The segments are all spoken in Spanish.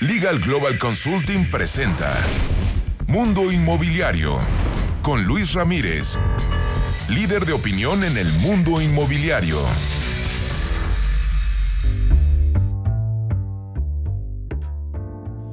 Legal Global Consulting presenta Mundo Inmobiliario con Luis Ramírez, líder de opinión en el mundo inmobiliario.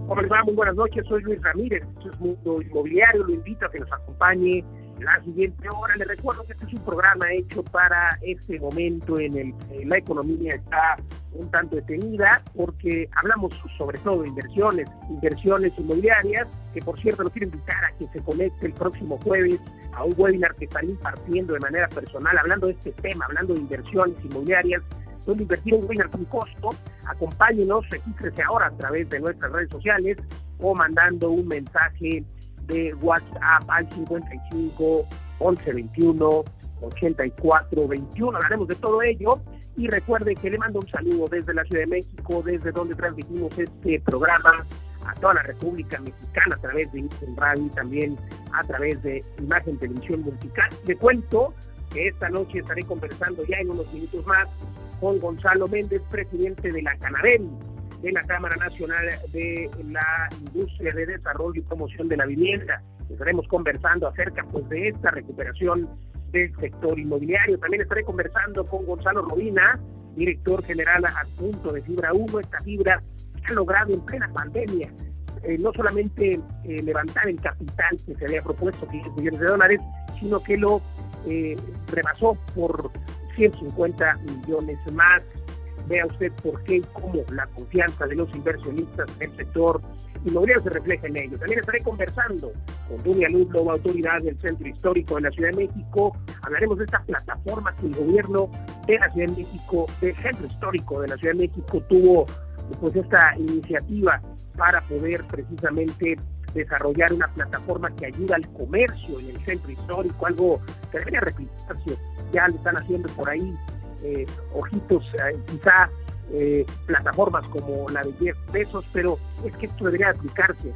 ¿Cómo les va? Muy buenas noches, soy Luis Ramírez, esto es Mundo Inmobiliario, lo invito a que nos acompañe la siguiente hora. Les recuerdo que este es un programa hecho para este momento en el que la economía está un tanto detenida, porque hablamos sobre todo de inversiones, inversiones inmobiliarias, que por cierto lo quiero invitar a que se conecte el próximo jueves a un webinar que están impartiendo de manera personal, hablando de este tema, hablando de inversiones inmobiliarias, donde invertir un webinar sin costo. Acompáñenos, regístrese ahora a través de nuestras redes sociales o mandando un mensaje de WhatsApp al 55 11 21 84 21. Hablaremos de todo ello y recuerde que le mando un saludo desde la Ciudad de México, desde donde transmitimos este programa a toda la República Mexicana a través de Instagram Radio y también a través de Imagen Televisión Multical. Le cuento que esta noche estaré conversando ya en unos minutos más con Gonzalo Méndez, presidente de la Canadén, de la Cámara Nacional de la Industria de Desarrollo y Promoción de la Vivienda. Estaremos conversando acerca pues, de esta recuperación del sector inmobiliario. También estaré conversando con Gonzalo Robina, director general adjunto de Fibra 1, esta fibra ha logrado en plena pandemia eh, no solamente eh, levantar el capital que se había propuesto, 15 millones de dólares, sino que lo eh, rebasó por 150 millones más vea usted por qué y cómo la confianza de los inversionistas en el sector inmobiliario se refleja en ello. También estaré conversando con Dunia Ludlow, autoridad del Centro Histórico de la Ciudad de México. Hablaremos de esta plataforma que el gobierno de la Ciudad de México, del Centro Histórico de la Ciudad de México, tuvo pues esta iniciativa para poder precisamente desarrollar una plataforma que ayuda al comercio en el centro histórico, algo que debería replicarse. Ya lo están haciendo por ahí eh, ojitos, eh, quizá eh, plataformas como la de Jeff Bezos, pero es que esto debería aplicarse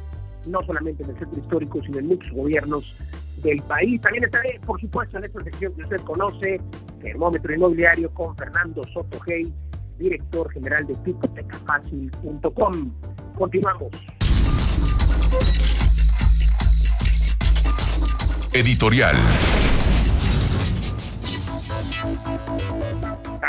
no solamente en el centro histórico, sino en muchos gobiernos del país. También estaré, por supuesto, en esta sección que usted conoce, Termómetro Inmobiliario, con Fernando Soto Hey, director general de Picotecafacil.com. Continuamos. Editorial.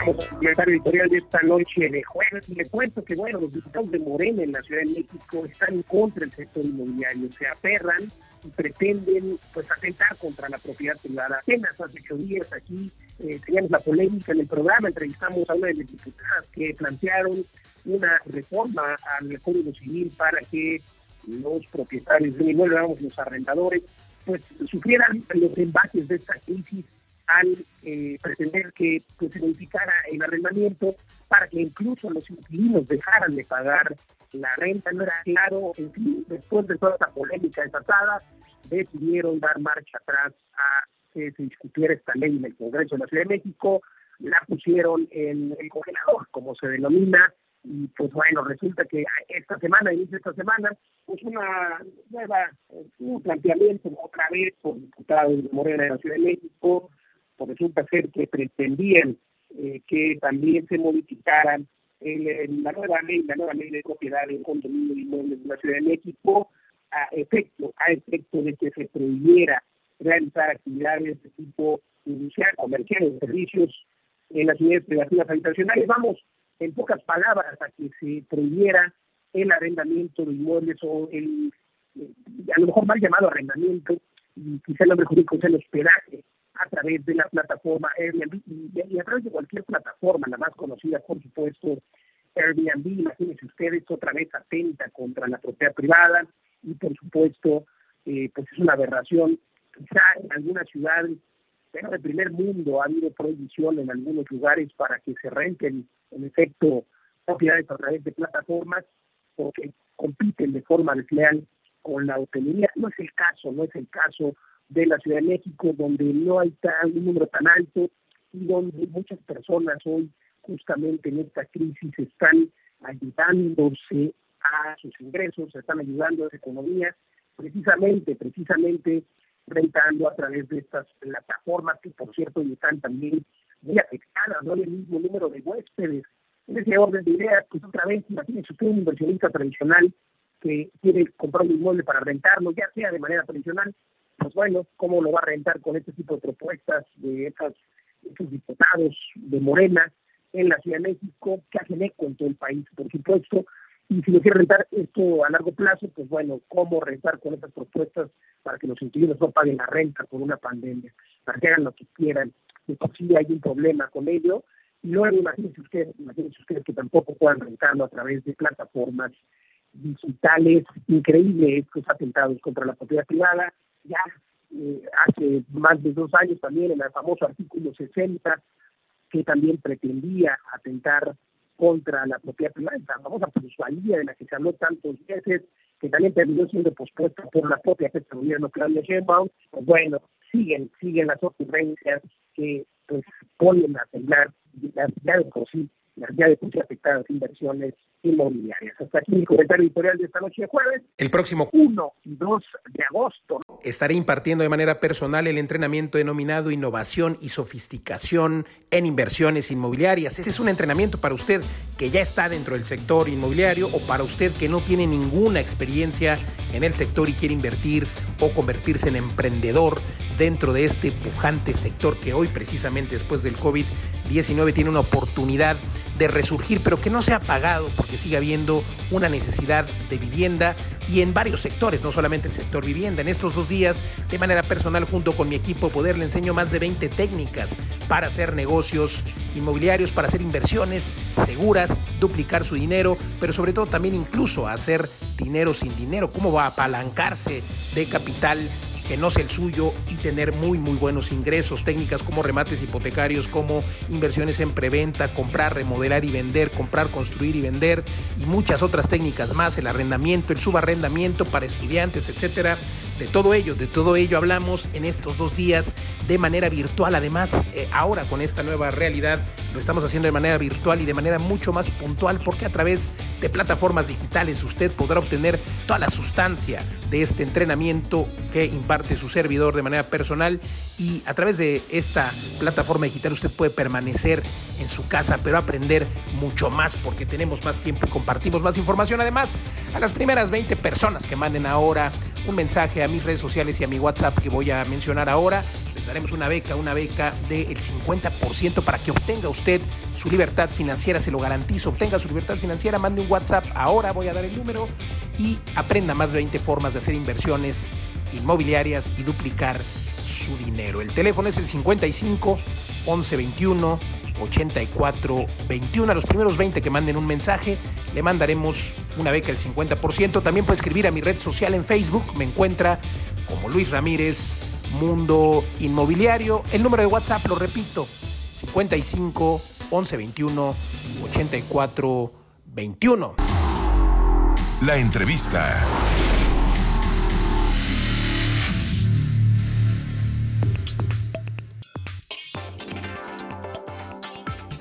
Comenzar el editorial de esta noche de jueves. Y le cuento que, bueno, los diputados de Morena en la Ciudad de México están en contra del sector inmobiliario, se aferran y pretenden pues atentar contra la propiedad privada. Apenas hace ocho días aquí eh, teníamos la polémica en el programa, entrevistamos a una de las diputadas que plantearon una reforma al Código Civil para que los propietarios de inmuebles, los arrendadores, pues sufrieran los embates de esta crisis al eh, pretender que pues, se modificara el arrendamiento para que incluso los inquilinos dejaran de pagar la renta. No era claro, en fin, después de toda esta polémica desatada, decidieron dar marcha atrás a que se discutiera esta ley en el Congreso de la Ciudad de México, la pusieron en el congelador, como se denomina, y pues bueno, resulta que esta semana, inicio esta semana, pues una nueva, un planteamiento otra vez por diputados de Morena de la Ciudad de México, pues resulta ser que pretendían eh, que también se modificaran la nueva ley, la nueva ley de propiedad en condominio de inmuebles de la Ciudad de México a efecto, a efecto de que se prohibiera realizar actividades de tipo industrial, comercial, servicios en las unidades privativas habitacionales. Vamos, en pocas palabras, a que se prohibiera el arrendamiento de inmuebles o el, eh, a lo mejor mal llamado arrendamiento, y quizá el nombre jurídico sea el hospedaje a través de la plataforma Airbnb y, a través de cualquier plataforma, la más conocida, por supuesto, Airbnb. Imagínense ustedes, otra vez atenta contra la propiedad privada y, por supuesto, eh, pues es una aberración. Quizá en algunas ciudades, pero de primer mundo, ha habido prohibición en algunos lugares para que se renten, en efecto, propiedades a través de plataformas porque compiten de forma desleal con la hotelería. No es el caso, no es el caso de la Ciudad de México, donde no hay tan, un número tan alto y donde muchas personas hoy, justamente en esta crisis, están ayudándose a sus ingresos, están ayudando a la economía, precisamente, precisamente rentando a través de estas plataformas que, por cierto, están también muy afectadas, no hay el mismo número de huéspedes. En ese orden de ideas, pues otra vez, imagínense usted un inversionista tradicional que quiere comprar un inmueble para rentarlo, ya sea de manera tradicional, pues bueno, ¿cómo lo va a rentar con este tipo de propuestas de esas, esos diputados de Morena en la Ciudad de México que hacen eco en todo el país, por supuesto? Y si lo quiere rentar esto a largo plazo, pues bueno, ¿cómo rentar con esas propuestas para que los inquilinos no paguen la renta por una pandemia? Para que hagan lo que quieran. Y si hay un problema con ello, y luego imagínense ustedes, imagínense ustedes que tampoco puedan rentarlo a través de plataformas digitales increíbles, estos atentados contra la propiedad privada. Ya eh, hace más de dos años también en el famoso artículo 60, que también pretendía atentar contra la propiedad privada, la famosa plusvalía de la que se habló tantos veces, que también terminó siendo pospuesta por la propia jefa de gobierno Claudia Sheinbaum, pues bueno, siguen, siguen las ocurrencias que pues ponen a temblar las ya de por sí, de por sí afectadas inversiones inmobiliarias. Hasta aquí mi comentario editorial de esta noche de jueves. El próximo 1 y 2 de agosto. Estaré impartiendo de manera personal el entrenamiento denominado Innovación y Sofisticación en Inversiones Inmobiliarias. Este es un entrenamiento para usted que ya está dentro del sector inmobiliario o para usted que no tiene ninguna experiencia en el sector y quiere invertir o convertirse en emprendedor dentro de este pujante sector que hoy precisamente después del COVID-19 tiene una oportunidad de resurgir, pero que no sea pagado porque sigue habiendo una necesidad de vivienda y en varios sectores, no solamente el sector vivienda. En estos dos días, de manera personal, junto con mi equipo Poder, le enseño más de 20 técnicas para hacer negocios inmobiliarios, para hacer inversiones seguras, duplicar su dinero, pero sobre todo también incluso hacer dinero sin dinero, cómo va a apalancarse de capital que no sea el suyo y tener muy muy buenos ingresos, técnicas como remates hipotecarios, como inversiones en preventa, comprar, remodelar y vender, comprar, construir y vender y muchas otras técnicas más, el arrendamiento, el subarrendamiento para estudiantes, etcétera. De todo ello, de todo ello hablamos en estos dos días de manera virtual. Además, eh, ahora con esta nueva realidad lo estamos haciendo de manera virtual y de manera mucho más puntual porque a través de plataformas digitales usted podrá obtener toda la sustancia de este entrenamiento que imparte su servidor de manera personal y a través de esta plataforma digital usted puede permanecer en su casa pero aprender mucho más porque tenemos más tiempo y compartimos más información. Además, a las primeras 20 personas que manden ahora un mensaje a mis redes sociales y a mi WhatsApp que voy a mencionar ahora. Les daremos una beca, una beca del 50% para que obtenga usted su libertad financiera, se lo garantizo, obtenga su libertad financiera, mande un WhatsApp, ahora voy a dar el número y aprenda más de 20 formas de hacer inversiones inmobiliarias y duplicar su dinero. El teléfono es el 55 11 21 84 21. A los primeros 20 que manden un mensaje, le mandaremos una beca del 50%. También puede escribir a mi red social en Facebook. Me encuentra como Luis Ramírez, Mundo Inmobiliario. El número de WhatsApp, lo repito, 55 11 21 84 21. La entrevista.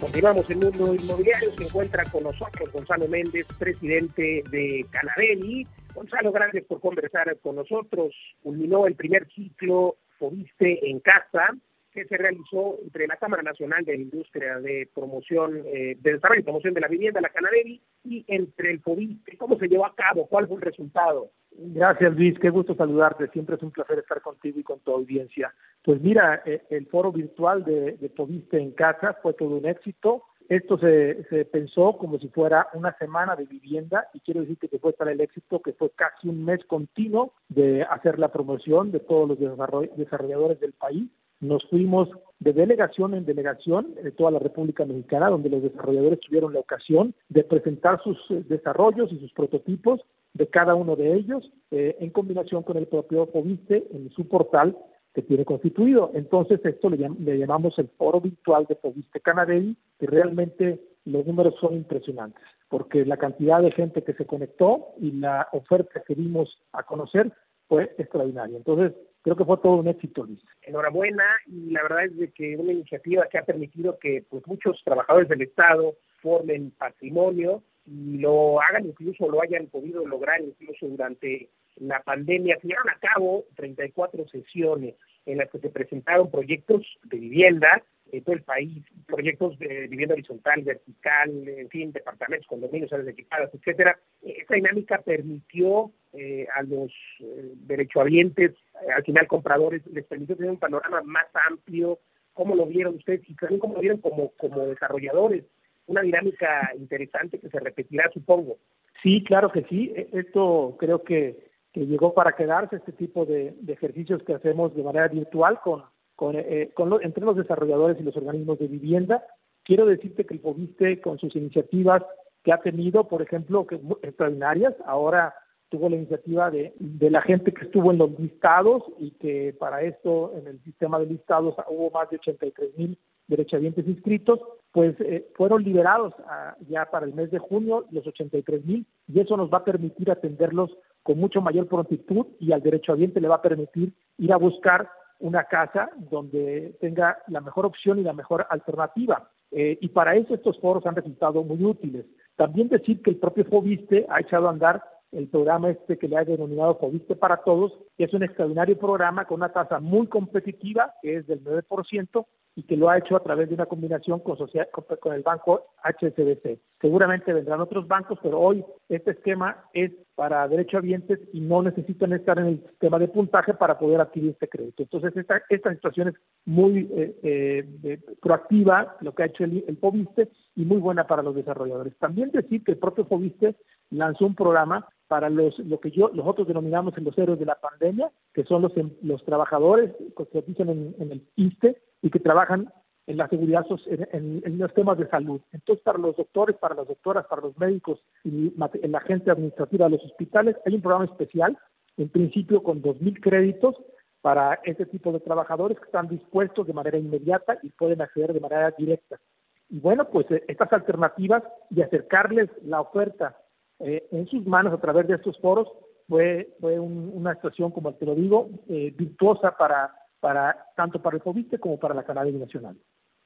Continuamos en Mundo Inmobiliario. Se encuentra con nosotros Gonzalo Méndez, presidente de Canadeli. Gonzalo, gracias por conversar con nosotros. Culminó el primer ciclo Fobiste en Casa, que se realizó entre la Cámara Nacional de la Industria de Promoción, eh, de Desarrollo y Promoción de la Vivienda, la Canadeli, y entre el Fobiste. ¿Cómo se llevó a cabo? ¿Cuál fue el resultado? Gracias Luis, qué gusto saludarte, siempre es un placer estar contigo y con tu audiencia. Pues mira, eh, el foro virtual de, de en casa fue todo un éxito. Esto se, se pensó como si fuera una semana de vivienda y quiero decirte que fue tal el éxito que fue casi un mes continuo de hacer la promoción de todos los desarrolladores del país. Nos fuimos de delegación en delegación de toda la República Mexicana, donde los desarrolladores tuvieron la ocasión de presentar sus eh, desarrollos y sus prototipos de cada uno de ellos eh, en combinación con el propio Fobiste en su portal que tiene constituido. Entonces, esto le, llamamos el foro virtual de Fobiste Canadell, que realmente los números son impresionantes, porque la cantidad de gente que se conectó y la oferta que dimos a conocer fue extraordinaria. Entonces, creo que fue todo un éxito, Luis. Enhorabuena, y la verdad es de que una iniciativa que ha permitido que pues, muchos trabajadores del Estado formen patrimonio y lo hagan, incluso lo hayan podido lograr incluso durante la pandemia. Se llevaron a cabo 34 sesiones en las que se presentaron proyectos de vivienda en todo el país, proyectos de vivienda horizontal, vertical, en fin, departamentos, condominios, áreas equipadas, etcétera. Esta dinámica permitió eh, a los eh, derechohabientes, al final compradores, les permitió tener un panorama más amplio. ¿Cómo lo vieron ustedes? Y también cómo lo vieron como, como desarrolladores. Una dinámica interesante que se repetirá, supongo. Sí, claro que sí. E, esto creo que, que llegó para quedarse, este tipo de, de ejercicios que hacemos de manera virtual con con, eh, con entre los desarrolladores y los organismos de vivienda. Quiero decirte que el FOBISTE, con sus iniciativas que ha tenido, por ejemplo, que extraordinarias, ahora tuvo la iniciativa de, de la gente que estuvo en los listados y que para esto en el sistema de listados hubo más de 83 mil derechohabientes inscritos, pues eh, fueron liberados ya para el mes de junio los 83 mil y eso nos va a permitir atenderlos con mucho mayor prontitud y al derechohabiente le va a permitir ir a buscar una casa donde tenga la mejor opción y la mejor alternativa. Eh, y para eso estos foros han resultado muy útiles. También decir que el propio FOBISTE ha echado a andar el programa este que le ha denominado FOBISTE para Todos, que es un extraordinario programa con una tasa muy competitiva, que es del 9%, y que lo ha hecho a través de una combinación con, con el banco HSBC. Seguramente vendrán otros bancos, pero hoy este esquema es para derechohabientes y no necesitan estar en el sistema de puntaje para poder adquirir este crédito. Entonces, esta, esta situación es muy eh, eh, proactiva, lo que ha hecho el, el FOBISTE, y muy buena para los desarrolladores. También decir que el propio FOBISTE lanzó un programa para los lo que yo nosotros denominamos en los héroes de la pandemia, que son los, los trabajadores que dicen en, en el ISTE y que trabajan en la seguridad en, en, los temas de salud. Entonces, para los doctores, para las doctoras, para los médicos y en la agencia administrativa de los hospitales, hay un programa especial, en principio con 2.000 créditos para este tipo de trabajadores que están dispuestos de manera inmediata y pueden acceder de manera directa. Y bueno, pues eh, estas alternativas y acercarles la oferta eh, en sus manos a través de estos foros fue, fue una situación, como te lo digo, eh, virtuosa para para tanto para el FOBISTE como para la Cannabis Nacional.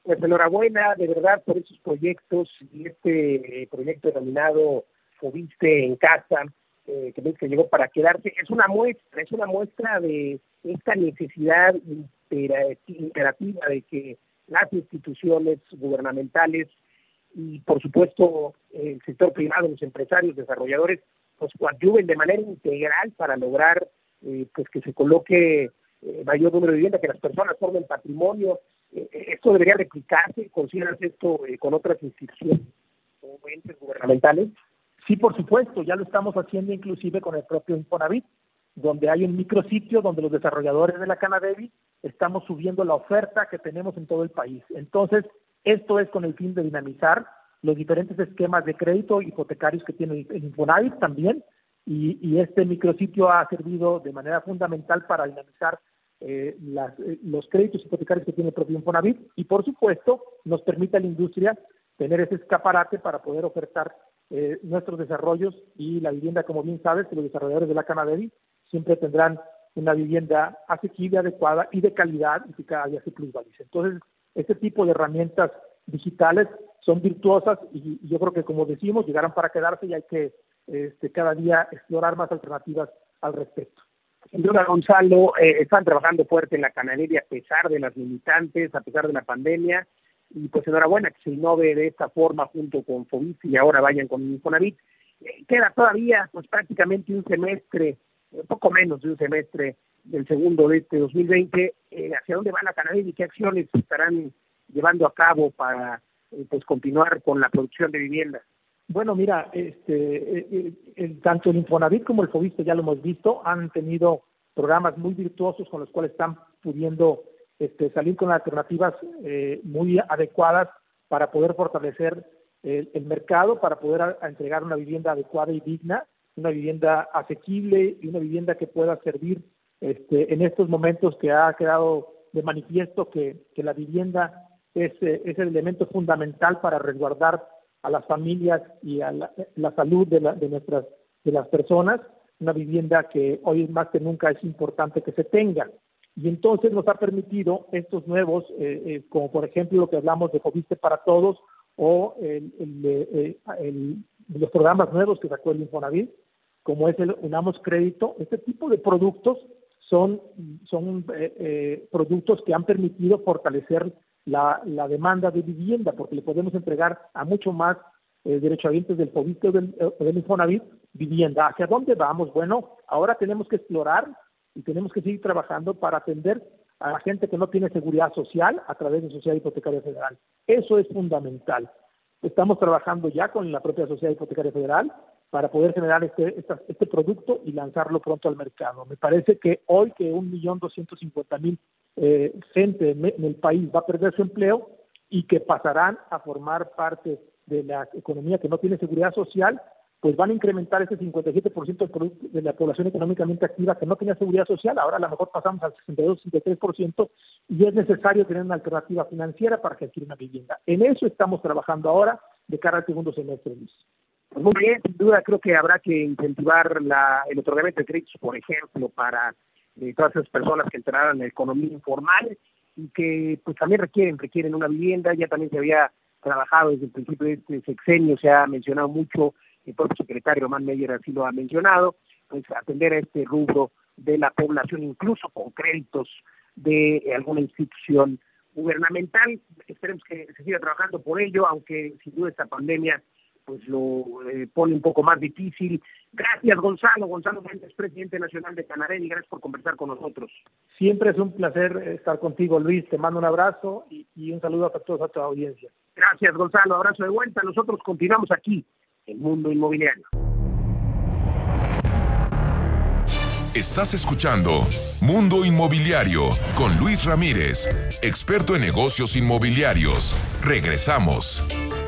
Pues enhorabuena de verdad por esos proyectos y este eh, proyecto denominado FOBISTE en casa, eh, que que llegó para quedarse, es una muestra, es una muestra de esta necesidad imperativa de que las instituciones gubernamentales y por supuesto el sector privado, los empresarios, desarrolladores, pues coadyuven de manera integral para lograr eh, pues que se coloque eh, mayor número de viviendas, que las personas formen patrimonio. Eh, eh, esto debería replicarse, consideras esto con otras instituciones o entes gubernamentales. Sí, por supuesto, ya lo estamos haciendo inclusive con el propio Infonavit, donde hay un micrositio donde los desarrolladores de la Canadevi estamos subiendo la oferta que tenemos en todo el país. Entonces, esto es con el fin de dinamizar los diferentes esquemas de crédito hipotecarios que tiene el Infonavit también, y, y este micrositio ha servido de manera fundamental para dinamizar eh, las, eh, los créditos hipotecarios que tiene el propio Infonavit y por supuesto nos permite a la industria tener ese escaparate para poder ofertar eh, nuestros desarrollos y la vivienda, como bien sabes, los desarrolladores de la Canadevi siempre tendrán una vivienda asequible, adecuada y de calidad y que cada día se plusvalice. Entonces, este tipo de herramientas digitales son virtuosas y, y yo creo que, como decimos, llegarán para quedarse y hay que este, cada día explorar más alternativas al respecto. Sin duda, Gonzalo, eh, están trabajando fuerte en la canadería a pesar de las limitantes, a pesar de la pandemia, y pues enhorabuena que se innove de esta forma junto con FOBIS y ahora vayan con Infonavit. Eh, queda todavía pues prácticamente un semestre, un poco menos de un semestre del segundo de este 2020. Eh, ¿Hacia dónde va la canadería y qué acciones estarán llevando a cabo para pues continuar con la producción de viviendas? Bueno, mira, este, eh, eh, tanto el Infonavit como el Fobiste, ya lo hemos visto, han tenido programas muy virtuosos con los cuales están pudiendo este, salir con alternativas eh, muy adecuadas para poder fortalecer el, mercado, para poder entregar una vivienda adecuada y digna, una vivienda asequible y una vivienda que pueda servir este, en estos momentos que ha quedado de manifiesto que, la vivienda es, es el elemento fundamental para resguardar a las familias y a la, salud de, de, nuestras de las personas, una vivienda que hoy más que nunca es importante que se tenga. Y entonces nos ha permitido estos nuevos, eh, eh, como por ejemplo lo que hablamos de Joviste para Todos o el, el, el, los programas nuevos que sacó el Infonavit, como es el Unamos Crédito, este tipo de productos son, son eh, productos que han permitido fortalecer la, demanda de vivienda, porque le podemos entregar a mucho más eh, derechohabientes del FOBIT o del, eh, del Infonavit vivienda. ¿Hacia dónde vamos? Bueno, ahora tenemos que explorar y tenemos que seguir trabajando para atender a la gente que no tiene seguridad social a través de Sociedad Hipotecaria Federal. Eso es fundamental. Estamos trabajando ya con la propia Sociedad Hipotecaria Federal para poder generar este, este producto y lanzarlo pronto al mercado. Me parece que hoy que 1.250.000 eh, gente en, el país va a perder su empleo y que pasarán a formar parte de la economía que no tiene seguridad social, pues van a incrementar ese 57% de la población económicamente activa que no tenía seguridad social, ahora a lo mejor pasamos al 62-63% y es necesario tener una alternativa financiera para que una vivienda. En eso estamos trabajando ahora de cara al segundo semestre, Luis. Pues muy bien, sin duda creo que habrá que incentivar la, el otorgamiento de créditos, por ejemplo, para eh, todas esas personas que entraran en la economía informal y que pues también requieren, requieren una vivienda, ya también se había trabajado desde el principio de este sexenio, se ha mencionado mucho, el propio secretario Román Meyer así lo ha mencionado, pues atender a este rubro de la población, incluso con créditos de alguna institución gubernamental. Esperemos que se siga trabajando por ello, aunque sin duda esta pandemia pues lo eh, pone un poco más difícil. Gracias, Gonzalo. Gonzalo Méndez, presidente nacional de Canarén, y gracias por conversar con nosotros. Siempre es un placer estar contigo, Luis. Te mando un abrazo y, y un saludo a todos a tu audiencia. Gracias, Gonzalo. Abrazo de vuelta. Nosotros continuamos aquí, en Mundo Inmobiliario. Estás escuchando Mundo Inmobiliario con Luis Ramírez, experto en negocios inmobiliarios. Regresamos.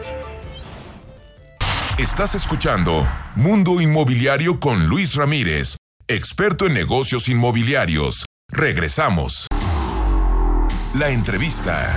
Estás escuchando Mundo Inmobiliario con Luis Ramírez, experto en negocios inmobiliarios. Regresamos. La entrevista.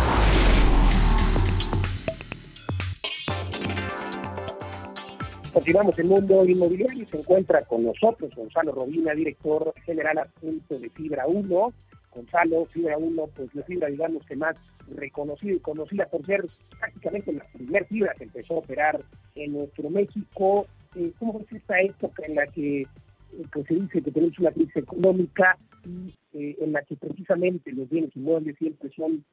Continuamos en Mundo Inmobiliario y se encuentra con nosotros Gonzalo Robina, director general adjunto de Fibra 1. Gonzalo, Fibra 1, pues la fibra, digamos que más reconocida y conocida por ser prácticamente la primera fibra que empezó a operar en nuestro México. Eh, ¿Cómo es esta época en la que eh, pues se dice que tenemos una crisis económica y eh, en la que precisamente los bienes inmuebles siempre son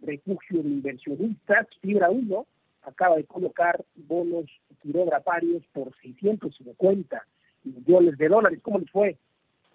refugio de inversionistas? Fibra 1 acaba de colocar bonos quirografarios por 650 millones de dólares. ¿Cómo les fue?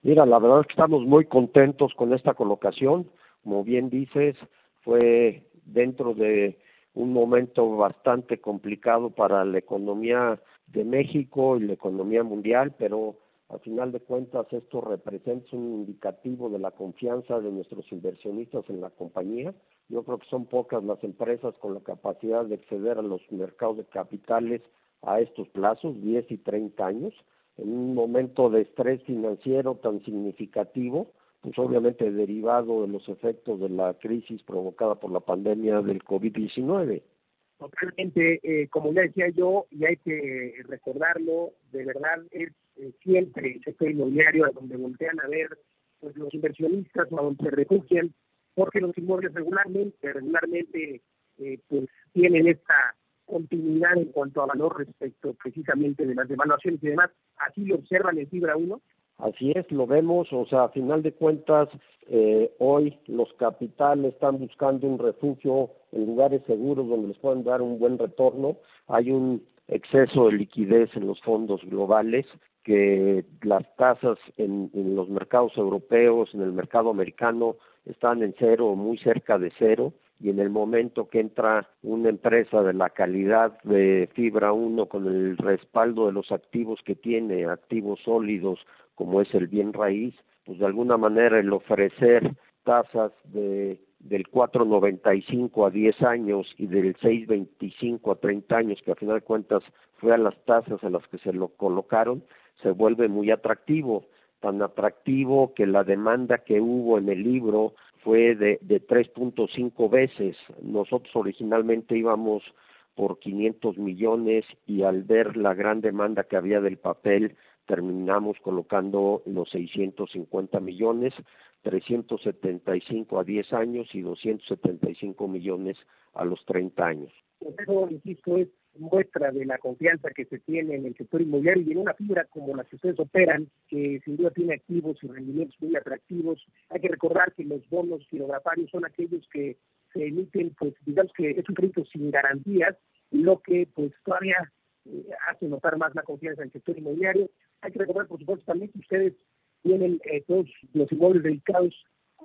Mira, la verdad es que estamos muy contentos con esta colocación. Como bien dices, fue dentro de un momento bastante complicado para la economía de México y la economía mundial, pero al final de cuentas esto representa un indicativo de la confianza de nuestros inversionistas en la compañía. Yo creo que son pocas las empresas con la capacidad de acceder a los mercados de capitales a estos plazos, 10 y 30 años, en un momento de estrés financiero tan significativo pues obviamente derivado de los efectos de la crisis provocada por la pandemia del COVID-19. Totalmente, eh, como ya decía yo, y hay que recordarlo, de verdad es eh, siempre el sector inmobiliario a donde voltean a ver pues, los inversionistas o a donde se refugian, porque los inmuebles regularmente, regularmente eh, pues tienen esta continuidad en cuanto a valor respecto precisamente de las devaluaciones y demás. Así lo observan en Fibra 1 Así es, lo vemos, o sea, a final de cuentas, eh, hoy los capitales están buscando un refugio en lugares seguros donde les puedan dar un buen retorno. Hay un exceso de liquidez en los fondos globales, que las tasas en, en los mercados europeos, en el mercado americano, están en cero o muy cerca de cero y en el momento que entra una empresa de la calidad de Fibra 1 con el respaldo de los activos que tiene, activos sólidos como es el bien raíz, pues de alguna manera el ofrecer tasas de del 4.95 a 10 años y del 6.25 a 30 años, que a final de cuentas fue a las tasas a las que se lo colocaron, se vuelve muy atractivo, tan atractivo que la demanda que hubo en el libro fue de, de 3.5 veces. Nosotros originalmente íbamos por 500 millones y al ver la gran demanda que había del papel, terminamos colocando los 650 millones, 375 a 10 años y 275 millones a los 30 años. Eso, insisto, es muestra de la confianza que se tiene en el sector inmobiliario y en una fibra como la que ustedes operan, que sin duda tiene activos y rendimientos muy atractivos. Hay que recordar que los bonos girografarios son aquellos que se emiten, pues digamos que es un crédito sin garantías, lo que pues todavía eh, hace notar más la confianza en el sector inmobiliario. Hay que recordar, por supuesto, también que ustedes tienen eh, todos los inmuebles dedicados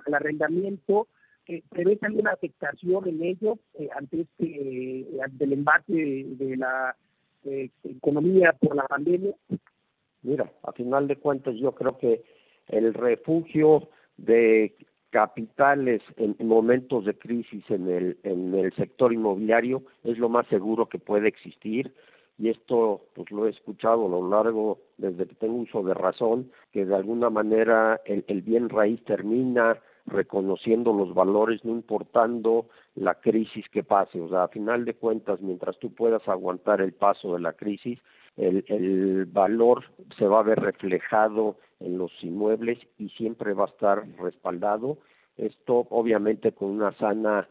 al arrendamiento, eh, ¿Prevé alguna afectación en ello eh, ante este eh, el embate de, la eh, economía por la pandemia? Mira, a final de cuentas yo creo que el refugio de capitales en momentos de crisis en el en el sector inmobiliario es lo más seguro que puede existir y esto pues lo he escuchado a lo largo desde que tengo uso de razón que de alguna manera el bien raíz termina reconociendo los valores, no importando la crisis que pase. O sea, a final de cuentas, mientras tú puedas aguantar el paso de la crisis, el, el valor se va a ver reflejado en los inmuebles y siempre va a estar respaldado. Esto obviamente con una sana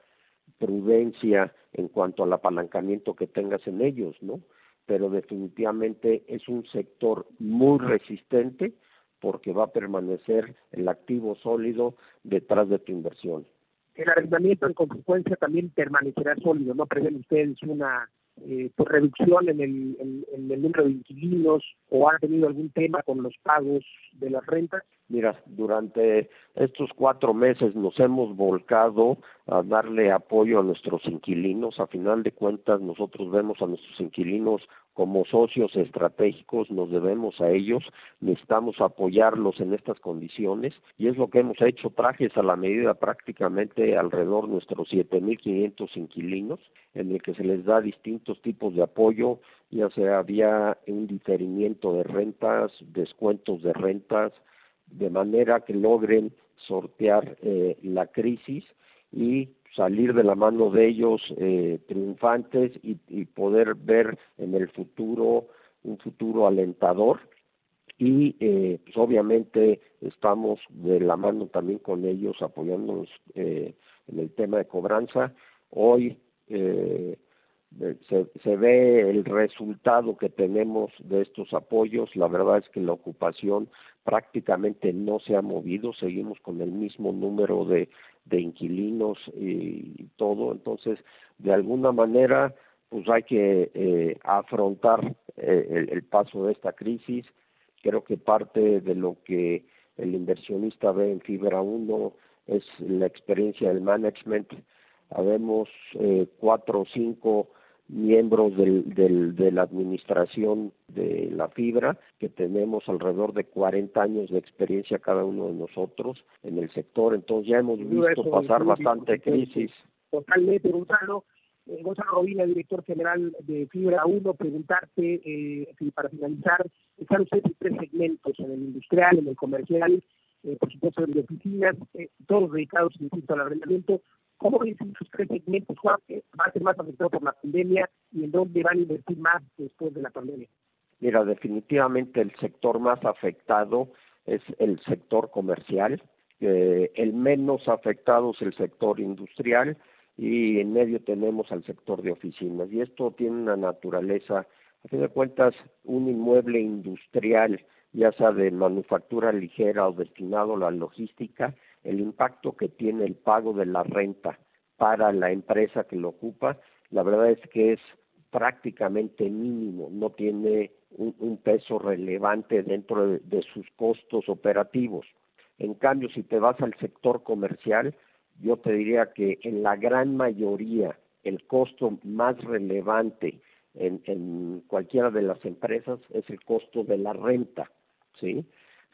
prudencia en cuanto al apalancamiento que tengas en ellos, ¿no? Pero definitivamente es un sector muy resistente, porque va a permanecer el activo sólido detrás de tu inversión. El arrendamiento en consecuencia también permanecerá sólido, ¿no prevén ustedes una eh, pues, reducción en el, en, en el número de inquilinos o han tenido algún tema con los pagos de las rentas? Mira, durante estos cuatro meses nos hemos volcado a darle apoyo a nuestros inquilinos. A final de cuentas, nosotros vemos a nuestros inquilinos como socios estratégicos, nos debemos a ellos, necesitamos apoyarlos en estas condiciones y es lo que hemos hecho, trajes a la medida prácticamente alrededor de nuestros 7.500 inquilinos, en el que se les da distintos tipos de apoyo, ya sea vía un diferimiento de rentas, descuentos de rentas, de manera que logren sortear eh, la crisis y salir de la mano de ellos eh, triunfantes y, y, poder ver en el futuro un futuro alentador y eh, pues obviamente estamos de la mano también con ellos apoyándonos eh, en el tema de cobranza hoy eh, se, se ve el resultado que tenemos de estos apoyos. La verdad es que la ocupación prácticamente no se ha movido, seguimos con el mismo número de, de inquilinos y, todo. Entonces, de alguna manera, pues hay que eh, afrontar eh, el, el paso de esta crisis. Creo que parte de lo que el inversionista ve en Fibra 1 es la experiencia del management. Habemos eh, cuatro o cinco miembros del, del, de la administración de la fibra, que tenemos alrededor de 40 años de experiencia cada uno de nosotros en el sector, entonces ya hemos visto pasar bastante crisis. Totalmente, Gonzalo. Eh, Gonzalo Robina, director general de Fibra 1, preguntarte, eh, para finalizar, están ustedes en tres segmentos, en el industrial, en el comercial, eh, por supuesto en de oficinas, eh, todos dedicados, insisto, al arrendamiento. ¿Cómo dicen sus tres segmentos? ¿Cuál va a ser más afectado por la pandemia y en dónde van a invertir más después de la pandemia? Mira, definitivamente el sector más afectado es el sector comercial, eh, el menos afectado es el sector industrial y en medio tenemos al sector de oficinas. Y esto tiene una naturaleza, a fin de cuentas, un inmueble industrial, ya sea de manufactura ligera o destinado a la logística, el impacto que tiene el pago de la renta para la empresa que lo ocupa, la verdad es que es prácticamente mínimo, no tiene un, peso relevante dentro de, de, sus costos operativos. En cambio, si te vas al sector comercial, yo te diría que en la gran mayoría el costo más relevante en, en cualquiera de las empresas es el costo de la renta, ¿sí?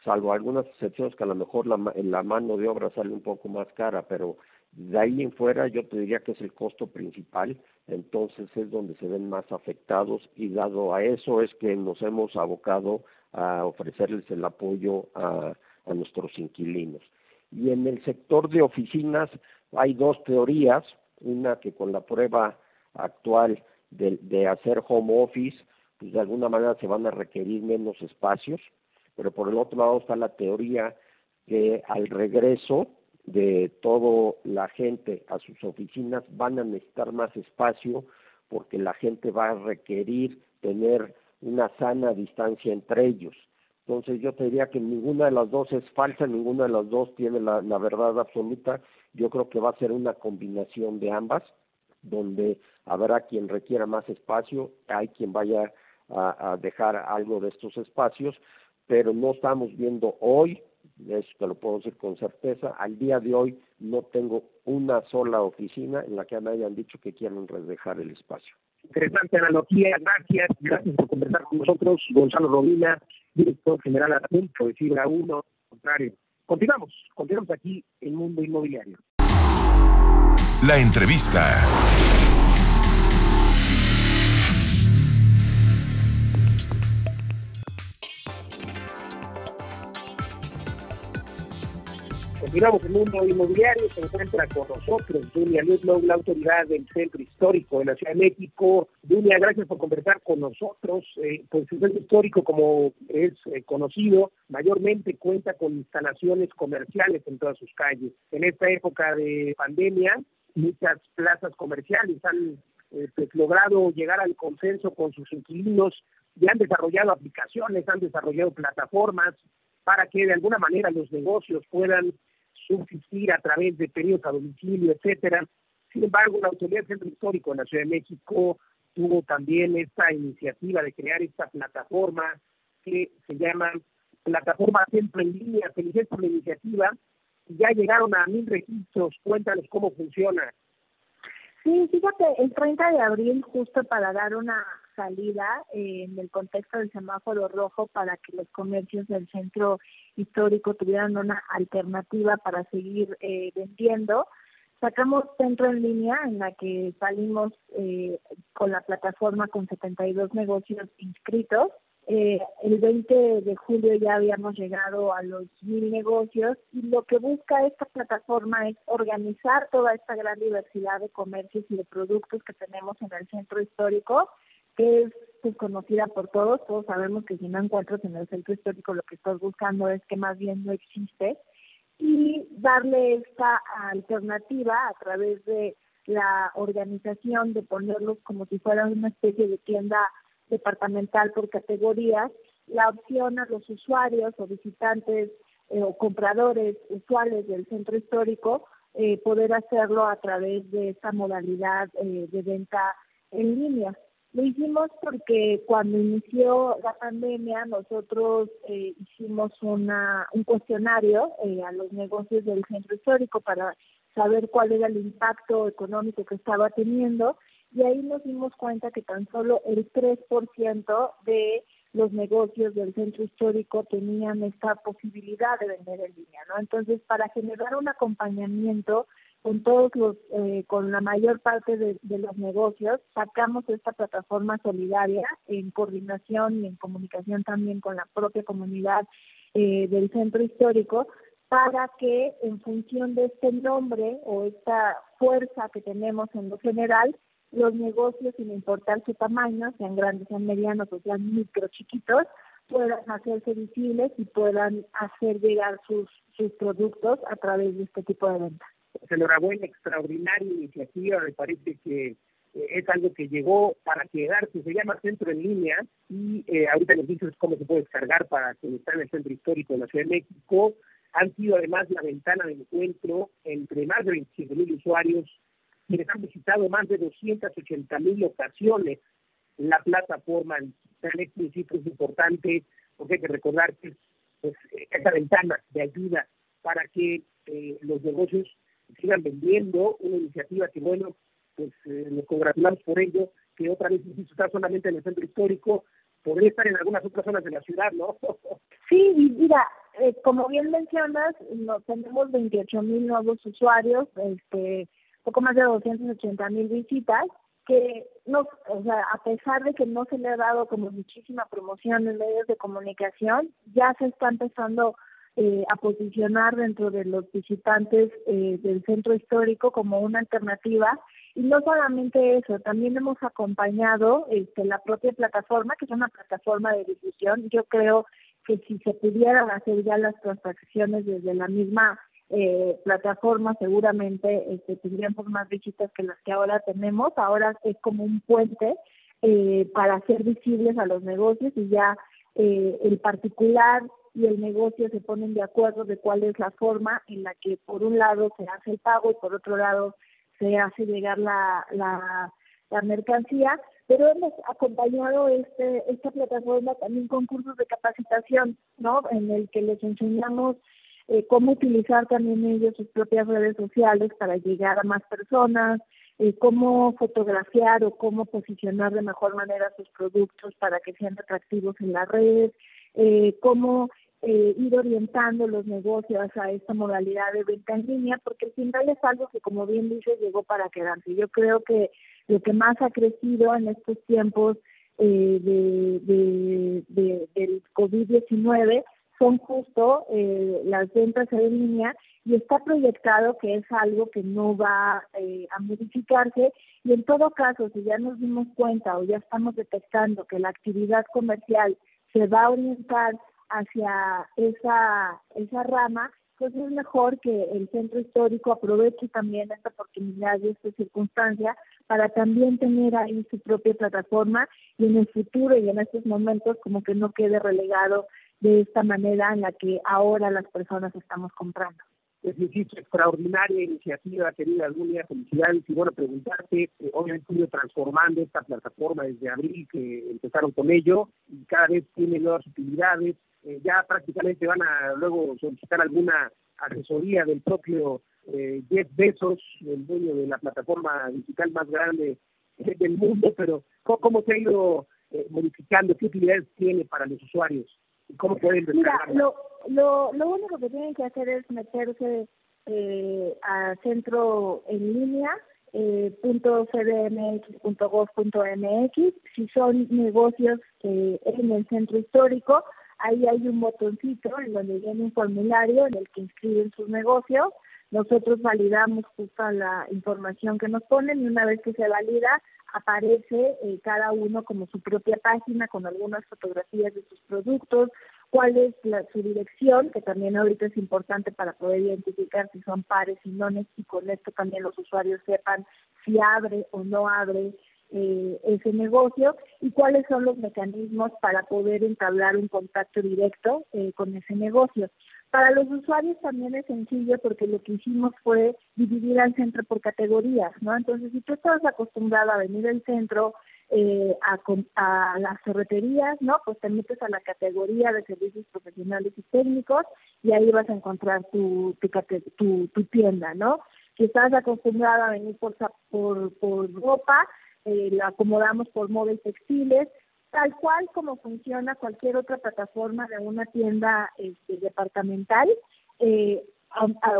Salvo algunas excepciones que a lo mejor la, la mano de obra sale un poco más cara, pero de ahí en fuera yo te diría que es el costo principal, entonces es donde se ven más afectados y dado a eso es que nos hemos abocado a ofrecerles el apoyo a, a nuestros inquilinos. Y en el sector de oficinas hay dos teorías, una que con la prueba actual de, de hacer home office, pues de alguna manera se van a requerir menos espacios, pero por el otro lado está la teoría que al regreso de toda la gente a sus oficinas van a necesitar más espacio porque la gente va a requerir tener una sana distancia entre ellos. Entonces yo te diría que ninguna de las dos es falsa, ninguna de las dos tiene la, verdad absoluta. Yo creo que va a ser una combinación de ambas, donde habrá quien requiera más espacio, hay quien vaya a, dejar algo de estos espacios, pero no estamos viendo hoy, eso te lo puedo decir con certeza, al día de hoy no tengo una sola oficina en la que me hayan dicho que quieren dejar el espacio. Interesante analogía, gracias, gracias por conversar con nosotros, Gonzalo Robina, director general adjunto de Fibra 1, contrario. Continuamos, continuamos aquí en Mundo Inmobiliario. La entrevista. Continuamos el mundo inmobiliario, se encuentra con nosotros Dunia Ludlow, la autoridad del Centro Histórico de la Ciudad de México. Dunia, gracias por conversar con nosotros. Eh, pues el Centro Histórico, como es eh, conocido, mayormente cuenta con instalaciones comerciales en todas sus calles. En esta época de pandemia, muchas plazas comerciales han eh, pues, logrado llegar al consenso con sus inquilinos y han desarrollado aplicaciones, han desarrollado plataformas para que de alguna manera los negocios puedan subsistir a través de periodos a domicilio, etcétera. Sin embargo, la Autoridad del Centro Histórico de la Ciudad de México tuvo también esta iniciativa de crear esta plataforma que se llama Plataforma Centro en Línea. Felicidades por la iniciativa. Ya llegaron a mil registros. Cuéntanos cómo funciona. Sí, fíjate, el 30 de abril, justo para dar una salida eh, en el contexto del semáforo rojo para que los comercios del centro histórico tuvieran una alternativa para seguir eh, vendiendo. Sacamos centro en línea en la que salimos eh, con la plataforma con 72 negocios inscritos eh, el 20 de julio ya habíamos llegado a los mil negocios y lo que busca esta plataforma es organizar toda esta gran diversidad de comercios y de productos que tenemos en el centro histórico, que es pues, conocida por todos. Todos sabemos que si no encuentras en el centro histórico lo que estás buscando es que más bien no existe y darle esta alternativa a través de la organización de ponerlos como si fueran una especie de tienda departamental por categorías, la opción a los usuarios o visitantes eh, o compradores usuales del centro histórico eh, poder hacerlo a través de esta modalidad eh, de venta en línea. Lo hicimos porque cuando inició la pandemia nosotros hicimos una, un cuestionario a los negocios del centro histórico para saber cuál era el impacto económico que estaba teniendo y ahí nos dimos cuenta que tan solo el 3% de los negocios del centro histórico tenían esta posibilidad de vender en línea, ¿no? Entonces, para generar un acompañamiento con todos los, eh, con la mayor parte de, los negocios, sacamos esta plataforma solidaria en coordinación y en comunicación también con la propia comunidad eh, del centro histórico para que en función de este nombre o esta fuerza que tenemos en lo general, los negocios, sin importar su tamaño, sean grandes, sean medianos o sean micro chiquitos, puedan hacerse visibles y puedan hacer llegar sus, sus productos a través de este tipo de ventas. Pues enhorabuena, extraordinaria iniciativa, me parece que eh, es algo que llegó para quedarse, se llama Centro en Línea y eh, ahorita nos dices cómo se puede descargar para quien está en el Centro Histórico de la Ciudad de México. Han sido además la ventana de encuentro entre más de 25 mil usuarios quienes han visitado más de 280 mil ocasiones la plataforma digital. Este es importante porque hay que recordar que es pues, ventana de ayuda para que eh, los negocios sigan vendiendo, una iniciativa que, bueno, pues eh, nos congratulamos por ello, que otra vez está solamente en el centro histórico, podría estar en algunas otras zonas de la ciudad, ¿no? sí, mira, eh, como bien mencionas, no, tenemos 28 mil nuevos usuarios, este poco más de 280 mil visitas, que no, o sea, a pesar de que no se le ha dado como muchísima promoción en medios de comunicación, ya se está empezando eh, a posicionar dentro de los visitantes eh, del centro histórico como una alternativa. Y no solamente eso, también hemos acompañado este, la propia plataforma, que es una plataforma de difusión. Yo creo que si se pudieran hacer ya las transacciones desde la misma eh, plataformas seguramente este, tendríamos más visitas que las que ahora tenemos. Ahora es como un puente eh, para hacer visibles a los negocios y ya eh, el particular y el negocio se ponen de acuerdo de cuál es la forma en la que por un lado se hace el pago y por otro lado se hace llegar la, la, mercancía, pero hemos acompañado este, esta plataforma también con cursos de capacitación, ¿no? En el que les enseñamos eh, cómo utilizar también ellos sus propias redes sociales para llegar a más personas, eh, cómo fotografiar o cómo posicionar de mejor manera sus productos para que sean atractivos en la red, eh, cómo eh, ir orientando los negocios a esta modalidad de venta en línea, porque al final es algo que, como bien dice, llegó para quedarse. Yo creo que lo que más ha crecido en estos tiempos eh, de, de, de, del COVID-19 son justo eh, las ventas en línea y está proyectado que es algo que no va eh, a modificarse y en todo caso, si ya nos dimos cuenta o ya estamos detectando que la actividad comercial se va a orientar hacia esa, esa rama, pues es mejor que el centro histórico aproveche también esta oportunidad y esta circunstancia para también tener ahí su propia plataforma y en el futuro y en estos momentos como que no quede relegado de esta manera en la que ahora las personas estamos comprando. Es decir, extraordinaria iniciativa, querida Alguna felicidades y bueno, preguntarte, eh, obviamente ido transformando esta plataforma desde abril que empezaron con ello y cada vez tiene nuevas utilidades, eh, ya prácticamente van a luego solicitar alguna asesoría del propio eh, Jeff Bezos, el dueño de la plataforma digital más grande del mundo, pero ¿cómo, se ha ido eh, modificando? ¿Qué utilidades tiene para los usuarios? ¿Cómo pueden Mira, lo, lo, lo único que tienen que hacer es meterse eh, a centro en línea eh, .cdmx.gov.mx si son negocios eh, en el centro histórico ahí hay un botoncito en donde viene un formulario en el que inscriben sus negocios. Nosotros validamos justo la información que nos ponen y una vez que se valida aparece eh, cada uno como su propia página con algunas fotografías de sus productos, cuál es la, su dirección, que también ahorita es importante para poder identificar si son pares y nones y con esto también los usuarios sepan si abre o no abre eh, ese negocio y cuáles son los mecanismos para poder entablar un contacto directo eh, con ese negocio. Para los usuarios también es sencillo porque lo que hicimos fue dividir al centro por categorías, ¿no? Entonces, si tú estás acostumbrado a venir al centro eh, a, a las ferreterías, ¿no? Pues te metes a la categoría de servicios profesionales y técnicos y ahí vas a encontrar tu, tienda, ¿no? Si estás acostumbrado a venir por, por, por ropa, eh, la acomodamos por moda y textiles, tal cual como funciona cualquier otra plataforma de una tienda este, departamental. Eh,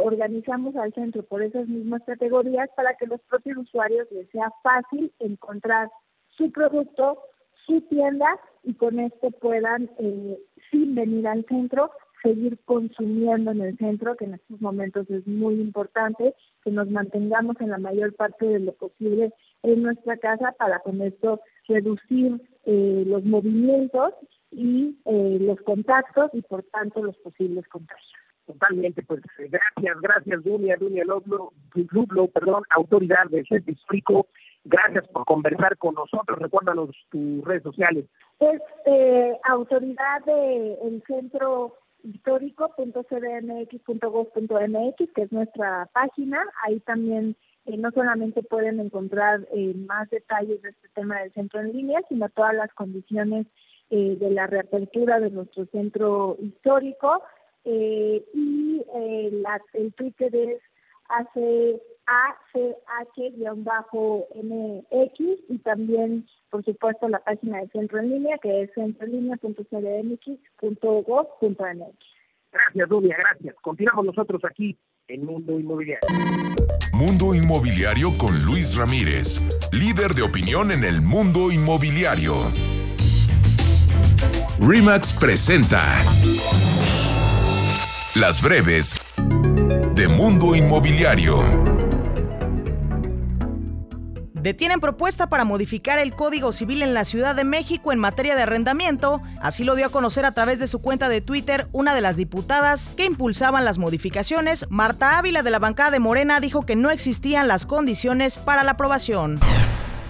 organizamos al centro por esas mismas categorías para que los propios usuarios les sea fácil encontrar su producto, su tienda y con esto puedan, eh, sin venir al centro, seguir consumiendo en el centro, que en estos momentos es muy importante, que nos mantengamos en la mayor parte de lo posible en nuestra casa para con esto reducir eh, los movimientos y eh, los contactos y por tanto los posibles contagios. Totalmente, pues gracias, gracias Dunia, Dunia Lublo, Lublo, perdón, autoridad del Centro Histórico, gracias por conversar con nosotros, recuérdanos tus redes sociales. Es eh, autoridad del Centro histórico.cdmx.gov.mx, que es nuestra página. Ahí también eh, no solamente pueden encontrar eh, más detalles de este tema del centro en línea, sino todas las condiciones eh, de la reapertura de nuestro centro histórico. y la, el Twitter es ACH-MX y también, por supuesto, la página del centro en línea, que es centroenlinea.cdmx.gov.mx. Gracias, Dunia, gracias. Continuamos nosotros aquí en Mundo Inmobiliario. Mundo Inmobiliario con Luis Ramírez, líder de opinión en el mundo inmobiliario. Remax presenta Las breves de Mundo Inmobiliario. Detienen propuesta para modificar el Código Civil en la Ciudad de México en materia de arrendamiento. Así lo dio a conocer a través de su cuenta de Twitter una de las diputadas que impulsaban las modificaciones. Marta Ávila de la bancada de Morena dijo que no existían las condiciones para la aprobación.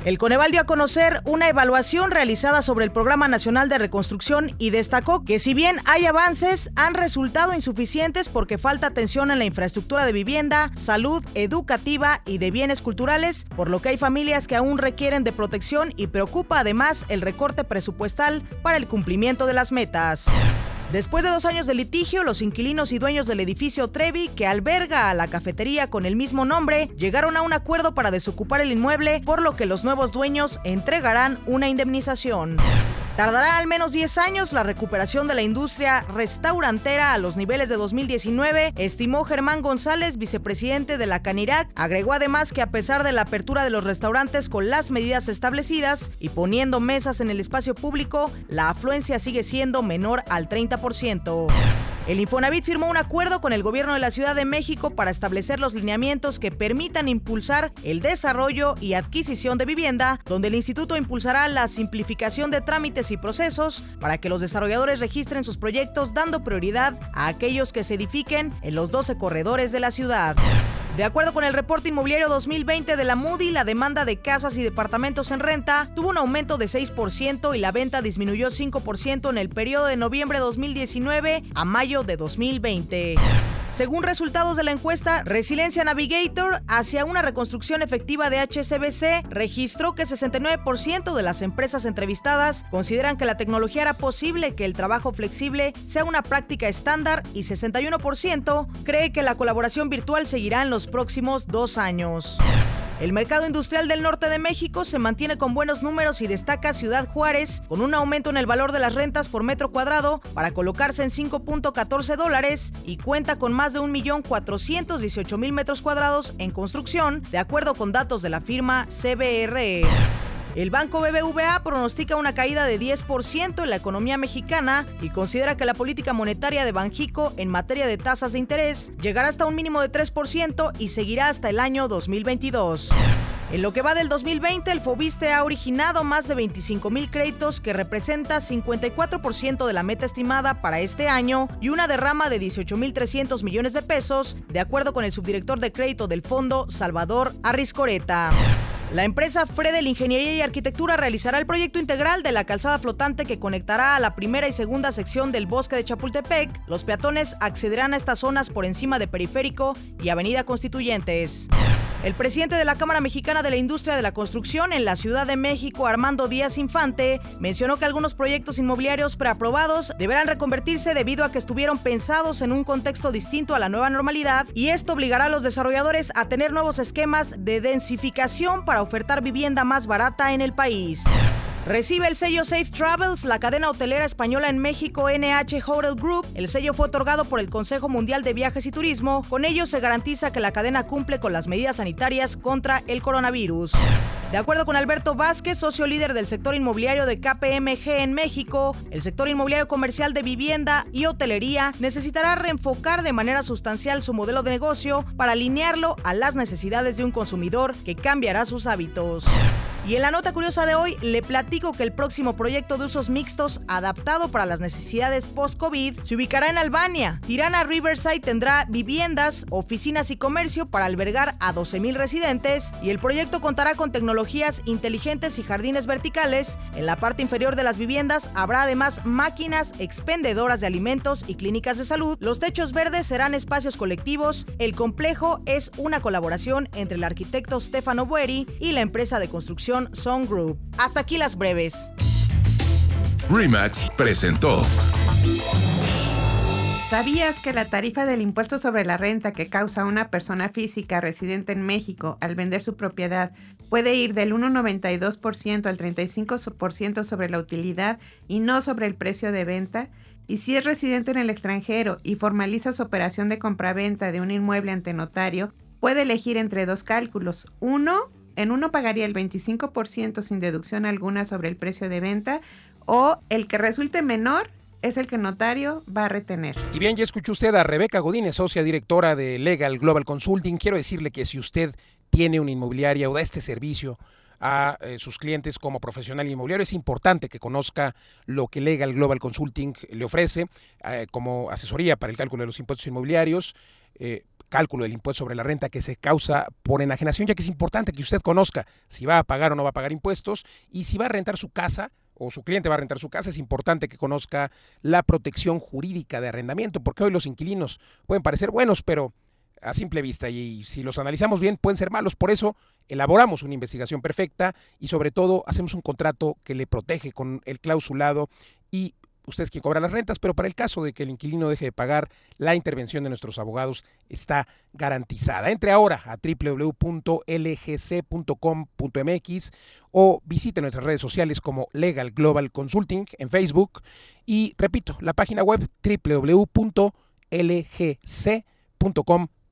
El Coneval dio a conocer una evaluación realizada sobre el Programa Nacional de Reconstrucción y destacó que si bien hay avances, han resultado insuficientes porque falta atención en la infraestructura de vivienda, salud, educativa y de bienes culturales, por lo que hay familias que aún requieren de protección y preocupa además el recorte presupuestal para el cumplimiento de las metas. Después de dos años de litigio, los inquilinos y dueños del edificio Trevi, que alberga a la cafetería con el mismo nombre, llegaron a un acuerdo para desocupar el inmueble, por lo que los nuevos dueños entregarán una indemnización. Tardará al menos 10 años la recuperación de la industria restaurantera a los niveles de 2019, estimó Germán González, vicepresidente de la Canirac. Agregó además que a pesar de la apertura de los restaurantes con las medidas establecidas y poniendo mesas en el espacio público, la afluencia sigue siendo menor al 30%. El Infonavit firmó un acuerdo con el gobierno de la Ciudad de México para establecer los lineamientos que permitan impulsar el desarrollo y adquisición de vivienda, donde el instituto impulsará la simplificación de trámites y procesos para que los desarrolladores registren sus proyectos dando prioridad a aquellos que se edifiquen en los 12 corredores de la ciudad. De acuerdo con el reporte inmobiliario 2020 de la Moody, la demanda de casas y departamentos en renta tuvo un aumento de 6% y la venta disminuyó 5% en el periodo de noviembre de 2019 a mayo de 2020. Según resultados de la encuesta Resiliencia Navigator hacia una reconstrucción efectiva de HCBC, registró que 69% de las empresas entrevistadas consideran que la tecnología hará posible que el trabajo flexible sea una práctica estándar y 61% cree que la colaboración virtual seguirá en los próximos dos años. El mercado industrial del norte de México se mantiene con buenos números y destaca Ciudad Juárez con un aumento en el valor de las rentas por metro cuadrado para colocarse en 5.14 dólares y cuenta con más de 1.418.000 metros cuadrados en construcción, de acuerdo con datos de la firma CBRE. El banco BBVA pronostica una caída de 10% en la economía mexicana y considera que la política monetaria de Banjico en materia de tasas de interés llegará hasta un mínimo de 3% y seguirá hasta el año 2022. En lo que va del 2020, el Fobiste ha originado más de 25 mil créditos que representa 54% de la meta estimada para este año y una derrama de 18.300 millones de pesos, de acuerdo con el subdirector de crédito del fondo, Salvador Arriscoreta. La empresa Fredel Ingeniería y Arquitectura realizará el proyecto integral de la calzada flotante que conectará a la primera y segunda sección del bosque de Chapultepec. Los peatones accederán a estas zonas por encima de Periférico y Avenida Constituyentes. El presidente de la Cámara Mexicana de la Industria de la Construcción en la Ciudad de México, Armando Díaz Infante, mencionó que algunos proyectos inmobiliarios preaprobados deberán reconvertirse debido a que estuvieron pensados en un contexto distinto a la nueva normalidad y esto obligará a los desarrolladores a tener nuevos esquemas de densificación para ofertar vivienda más barata en el país. Recibe el sello Safe Travels, la cadena hotelera española en México NH Hotel Group. El sello fue otorgado por el Consejo Mundial de Viajes y Turismo. Con ello se garantiza que la cadena cumple con las medidas sanitarias contra el coronavirus. De acuerdo con Alberto Vázquez, socio líder del sector inmobiliario de KPMG en México, el sector inmobiliario comercial de vivienda y hotelería necesitará reenfocar de manera sustancial su modelo de negocio para alinearlo a las necesidades de un consumidor que cambiará sus hábitos. Y en la nota curiosa de hoy le platico que el próximo proyecto de usos mixtos adaptado para las necesidades post-COVID se ubicará en Albania. Tirana Riverside tendrá viviendas, oficinas y comercio para albergar a 12.000 residentes y el proyecto contará con tecnologías inteligentes y jardines verticales. En la parte inferior de las viviendas habrá además máquinas expendedoras de alimentos y clínicas de salud. Los techos verdes serán espacios colectivos. El complejo es una colaboración entre el arquitecto Stefano Bueri y la empresa de construcción Song Group. Hasta aquí las breves. Remax presentó. ¿Sabías que la tarifa del impuesto sobre la renta que causa una persona física residente en México al vender su propiedad puede ir del 1,92% al 35% sobre la utilidad y no sobre el precio de venta? Y si es residente en el extranjero y formaliza su operación de compraventa de un inmueble ante notario, puede elegir entre dos cálculos. Uno, en uno pagaría el 25% sin deducción alguna sobre el precio de venta o el que resulte menor es el que notario va a retener. Y bien, ya escuchó usted a Rebeca Godínez, socia directora de Legal Global Consulting. Quiero decirle que si usted tiene una inmobiliaria o da este servicio a eh, sus clientes como profesional inmobiliario. Es importante que conozca lo que Legal Global Consulting le ofrece eh, como asesoría para el cálculo de los impuestos inmobiliarios. Eh, cálculo del impuesto sobre la renta que se causa por enajenación, ya que es importante que usted conozca si va a pagar o no va a pagar impuestos y si va a rentar su casa o su cliente va a rentar su casa, es importante que conozca la protección jurídica de arrendamiento, porque hoy los inquilinos pueden parecer buenos, pero a simple vista y si los analizamos bien pueden ser malos. Por eso elaboramos una investigación perfecta y sobre todo hacemos un contrato que le protege con el clausulado y usted es quien cobra las rentas, pero para el caso de que el inquilino deje de pagar, la intervención de nuestros abogados está garantizada. Entre ahora a www.lgc.com.mx o visite nuestras redes sociales como Legal Global Consulting en Facebook y repito, la página web www.lgc.com.mx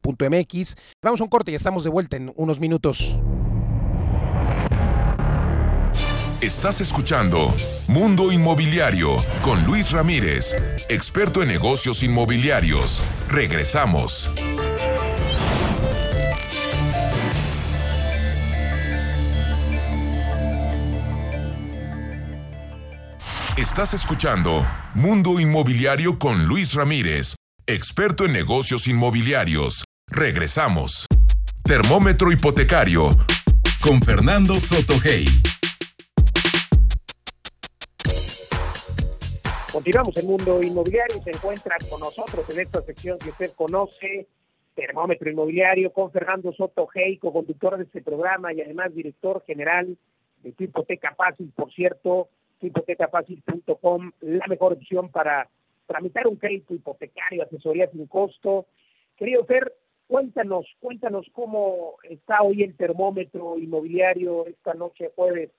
.mx. Vamos a un corte y estamos de vuelta en unos minutos. Estás escuchando Mundo Inmobiliario con Luis Ramírez, experto en negocios inmobiliarios. Regresamos. Estás escuchando Mundo Inmobiliario con Luis Ramírez, experto en negocios inmobiliarios. Regresamos. Termómetro hipotecario con Fernando Sotogey. Continuamos en Mundo Inmobiliario se encuentra con nosotros en esta sección que usted conoce, Termómetro Inmobiliario, con Fernando Soto co-conductor de este programa y además director general de tu hipoteca fácil, por cierto, hipotecafácil.com, la mejor opción para tramitar un crédito hipotecario, asesoría sin costo. Querido Fer, Cuéntanos, cuéntanos cómo está hoy el termómetro inmobiliario esta noche jueves.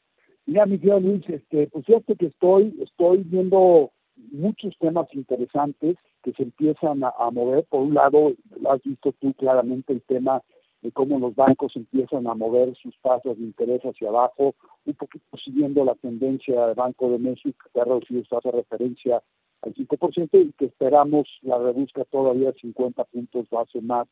Mira, mi querido Luis, este, pues fíjate que estoy, estoy viendo muchos temas interesantes que se empiezan a, mover. Por un lado, has visto tú claramente el tema de cómo los bancos empiezan a mover sus tasas de interés hacia abajo, un poquito siguiendo la tendencia del Banco de México, que ha reducido su tasa de referencia al 5% y que esperamos la reduzca todavía 50 puntos base más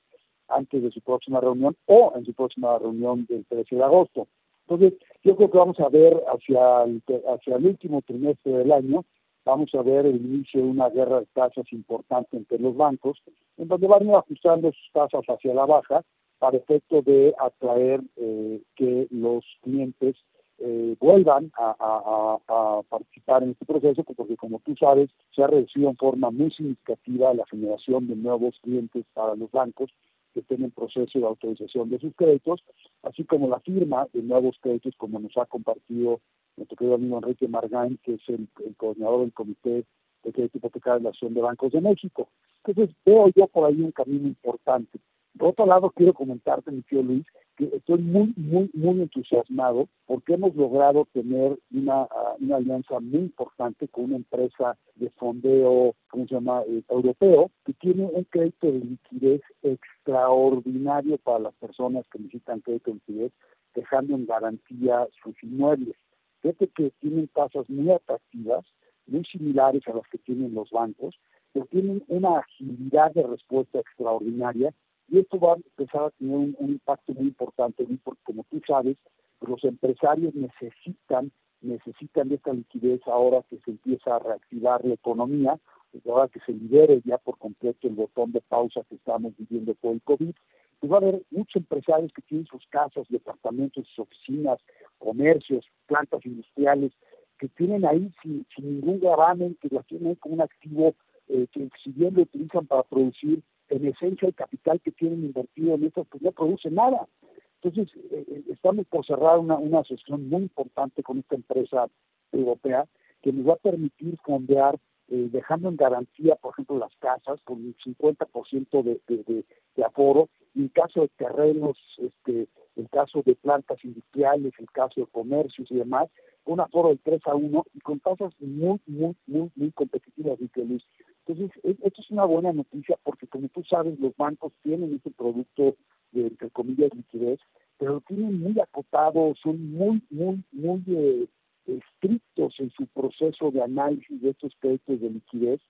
antes de su próxima reunión o en su próxima reunión del 13 de agosto. Entonces, yo creo que vamos a ver hacia el, hacia el último trimestre del año, vamos a ver el inicio de una guerra de tasas importante entre los bancos, en donde van a ajustando sus tasas hacia la baja para efecto de atraer eh, que los clientes eh, vuelvan a, a, participar en este proceso, porque como tú sabes, se ha reducido en forma muy significativa la generación de nuevos clientes para los bancos que estén en proceso de autorización de sus créditos, así como la firma de nuevos créditos, como nos ha compartido nuestro querido amigo Enrique Margain, que es el, coordinador del Comité de Crédito Hipotecario de la Acción de Bancos de México. Entonces, veo yo por ahí un camino importante. Por otro lado, quiero comentarte, mi tío Luis, que estoy muy, muy, muy entusiasmado porque hemos logrado tener una, ah, una alianza muy importante con una empresa de fondeo, ¿cómo se llama?, eh, europeo, que tiene un crédito de liquidez extraordinario para las personas que necesitan crédito de liquidez, dejando en garantía sus inmuebles. Fíjate que tienen tasas muy atractivas, muy similares a las que tienen los bancos, pero tienen una agilidad de respuesta extraordinaria y esto va a empezar a tener un, impacto muy importante, porque como tú sabes, los empresarios necesitan necesitan de esta liquidez ahora que se empieza a reactivar la economía, ahora que se libere ya por completo el botón de pausa que estamos viviendo por el COVID, pues va a haber muchos empresarios que tienen sus casas, departamentos, sus oficinas, comercios, plantas industriales, que tienen ahí sin, ningún gravamen, que las tienen como un activo eh, que si bien lo utilizan para producir, en esencia el capital que tienen invertido en esto, pues no produce nada. Entonces, eh, eh, estamos por cerrar una, una asociación muy importante con esta empresa europea que nos va a permitir fondear, eh, dejando en garantía, por ejemplo, las casas con un 50% de, de, de, aforo, y en caso de terrenos, este, el caso de plantas industriales, el caso de comercios y demás, un aforo del 3 a 1 y con tasas muy, muy, muy, muy competitivas, Luis. Entonces, esto es una buena noticia porque, como tú sabes, los bancos tienen este producto de, entre comillas, liquidez, pero lo tienen muy acotado, son muy, muy, muy eh, estrictos en su proceso de análisis de estos créditos de liquidez.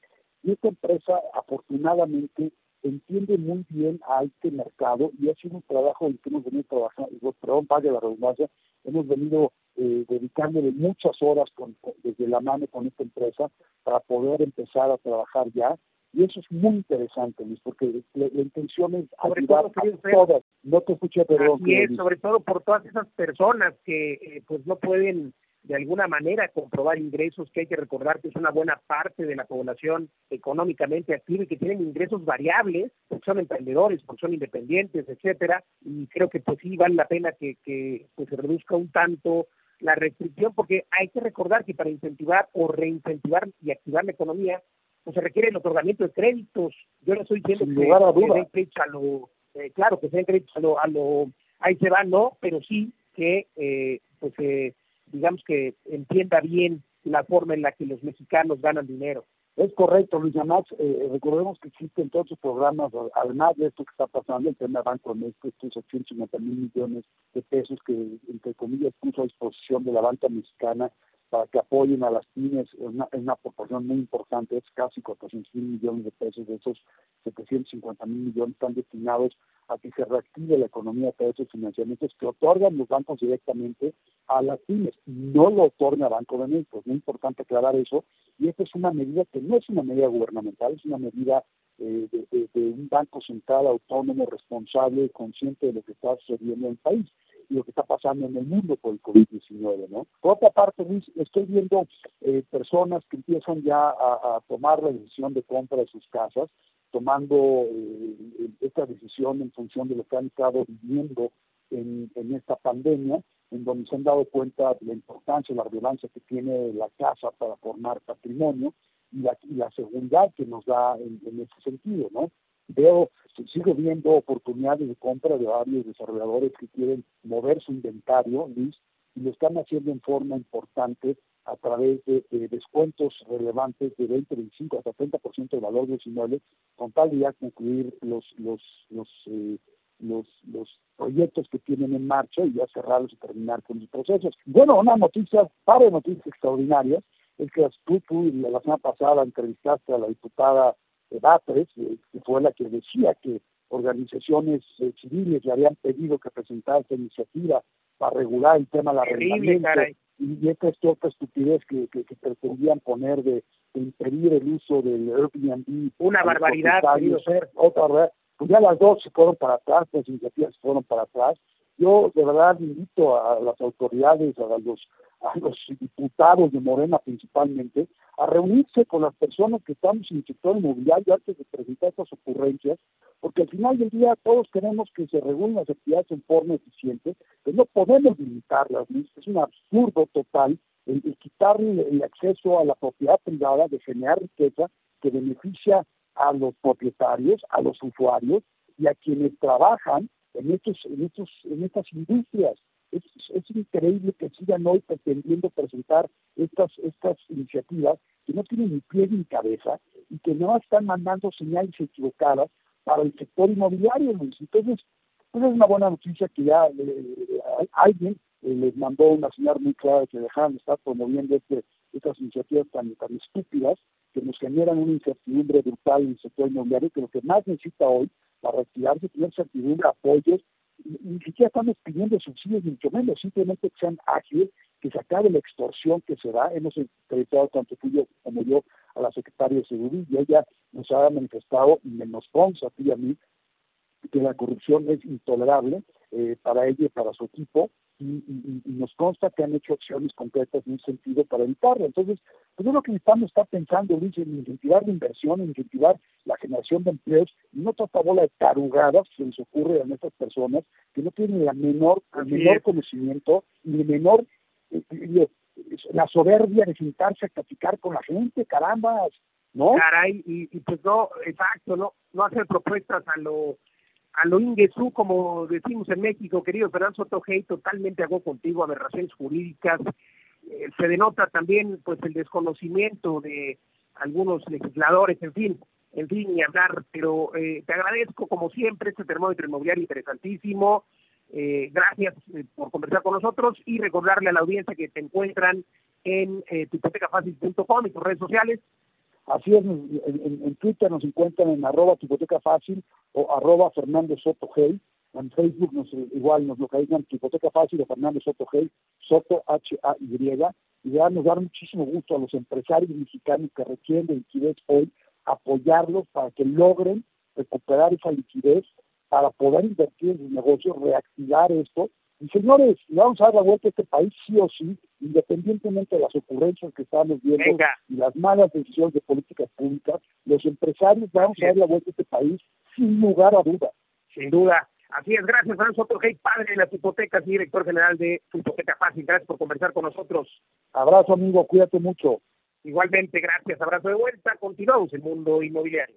Y esta empresa, afortunadamente, entiende muy bien a este mercado y ha sido un trabajo en que hemos venido trabajando, perdón, vaya la redundancia, hemos venido eh, dedicándole muchas horas con, desde la mano con esta empresa para poder empezar a trabajar ya. Y eso es muy interesante, Luis, porque la, intención es ayudar a todas. No te escuché, pero... Y sobre todo por todas esas personas que eh, pues no pueden de alguna manera comprobar ingresos, que hay que recordar que es una buena parte de la población económicamente activa y que tienen ingresos variables, porque son emprendedores, porque son independientes, etcétera, y creo que pues sí vale la pena que, que pues, se reduzca un tanto la restricción, porque hay que recordar que para incentivar o reincentivar y activar la economía, pues se requiere el otorgamiento de créditos. Yo no estoy diciendo que, a lo, eh, claro, que se créditos a lo, a lo, ahí se va, no, pero sí que eh, pues eh, digamos que entienda bien la forma en la que los mexicanos ganan dinero. Es correcto, Luis Max. Eh, recordemos que existen todos los programas, además de esto que está pasando, el tema Banco de México, estos 850 mil millones de pesos que, entre comillas, puso a disposición de la banca mexicana para que apoyen a las pymes en una, una, proporción muy importante, es casi 400 mil millones de pesos, de esos 750 mil millones están destinados a que se reactive la economía a través de financiamientos que otorgan los bancos directamente a las pymes, no lo otorga Banco de México, es muy importante aclarar eso, y esta es una medida que no es una medida gubernamental, es una medida eh, de, de, un banco central autónomo, responsable, consciente de lo que está sucediendo en el país lo que está pasando en el mundo por el COVID-19, ¿no? Por otra parte, estoy viendo eh, personas que empiezan ya a, tomar la decisión de compra de sus casas, tomando eh, esta decisión en función de lo que han estado viviendo en, esta pandemia, en donde se han dado cuenta de la importancia, la relevancia que tiene la casa para formar patrimonio y la, la seguridad que nos da en, en ese sentido, ¿no? Veo sigo viendo oportunidades de compra de varios desarrolladores que quieren mover su inventario, Luis, y lo están haciendo en forma importante a través de, descuentos relevantes de 20, 25 hasta 30% del valor de los inmuebles, con tal de ya concluir los los los, eh, los los proyectos que tienen en marcha y ya cerrarlos y terminar con los procesos. Bueno, una noticia, par de noticias extraordinarias, es que tú, tú la semana pasada entrevistaste a la diputada Batres, eh, que fue la que decía que organizaciones eh, civiles le habían pedido que presentara esta iniciativa para regular el tema de la arrendamiento y esta es otra estupidez que, que, pretendían poner de, impedir el uso del Airbnb. Una barbaridad, ser. Otra Pues ya las dos se fueron para atrás, las iniciativas se fueron para atrás. Yo de verdad invito a las autoridades, a los, a los diputados de Morena principalmente, a reunirse con las personas que estamos en el sector inmobiliario antes de presentar estas ocurrencias, porque al final del día todos queremos que se regulen las actividades en forma eficiente, pero no podemos limitarlas, es un absurdo total el, quitarle el acceso a la propiedad privada, de generar riqueza que beneficia a los propietarios, a los usuarios y a quienes trabajan en estos, en estos, en estas industrias. Es, es increíble que sigan hoy pretendiendo presentar estas, estas iniciativas que no tienen ni pie ni cabeza y que no están mandando señales equivocadas para el sector inmobiliario, Entonces, pues es una buena noticia que ya eh, alguien eh, les mandó una señal muy clara que dejaran de estar promoviendo este, estas iniciativas tan, tan estúpidas que nos generan una incertidumbre brutal en el sector inmobiliario, que lo que más necesita hoy para retirarse, tener certidumbre, apoyos, ni siquiera estamos pidiendo subsidios ni mucho menos, simplemente que sean ágiles, que se acabe la extorsión que se da. Hemos entrevistado tanto tú como yo a la secretaria de Seguridad y ella nos ha manifestado, y nos consta a ti y a mí, que la corrupción es intolerable eh, para ella y para su equipo y, nos consta que han hecho acciones concretas en un sentido para evitarlo. Entonces, pues yo lo que estamos está pensando, Luis, en incentivar la inversión, en incentivar la generación de empleos y no toda bola de tarugadas que les ocurre a estas personas que no tienen la menor, el menor conocimiento y el menor, eh, eh, la soberbia de sentarse a platicar con la gente, caramba, ¿no? Caray, y, y pues no, exacto, no, no hacer propuestas a lo a lo Ingesú, como decimos en México, querido Fernando Sotogey, totalmente hago contigo, aberraciones jurídicas. Eh, se denota también pues el desconocimiento de algunos legisladores, en fin, en fin, y hablar, pero eh, te agradezco como siempre este termómetro inmobiliario interesantísimo. Eh, gracias por conversar con nosotros y recordarle a la audiencia que te encuentran en eh, y tus redes sociales Así es, en, Twitter nos encuentran en arroba tu hipoteca fácil o arroba Fernando Soto En Facebook nos, igual nos localizan Hipoteca Fácil de Fernando Soto G, Soto H-A-Y, y ya nos da muchísimo gusto a los empresarios mexicanos que requieren de liquidez hoy, apoyarlos para que logren recuperar esa liquidez para poder invertir en sus negocios, reactivar esto. Y señores, vamos a dar la vuelta a este país sí o sí, independientemente de las ocurrencias que estamos viendo y las malas decisiones de políticas públicas, los empresarios vamos a dar la vuelta a este país sin lugar a duda. Sin duda. Así es, gracias, Fernando Soto padre de las hipotecas y director general de Hipoteca Fácil. Gracias por conversar con nosotros. Abrazo, amigo, cuídate mucho. Igualmente, gracias. Abrazo de vuelta. Continuamos el mundo inmobiliario.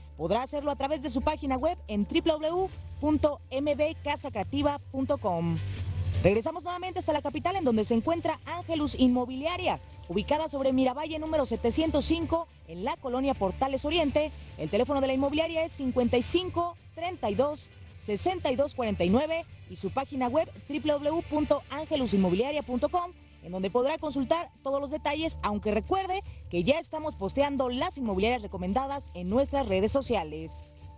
podrá hacerlo a través de su página web en www.mbcasacreativa.com. Regresamos nuevamente hasta la capital en donde se encuentra Ángelus Inmobiliaria, ubicada sobre Miravalle número 705 en la colonia Portales Oriente. El teléfono de la inmobiliaria es 55 32 62 49 y su página web www.angelusinmobiliaria.com en donde podrá consultar todos los detalles, aunque recuerde que ya estamos posteando las inmobiliarias recomendadas en nuestras redes sociales.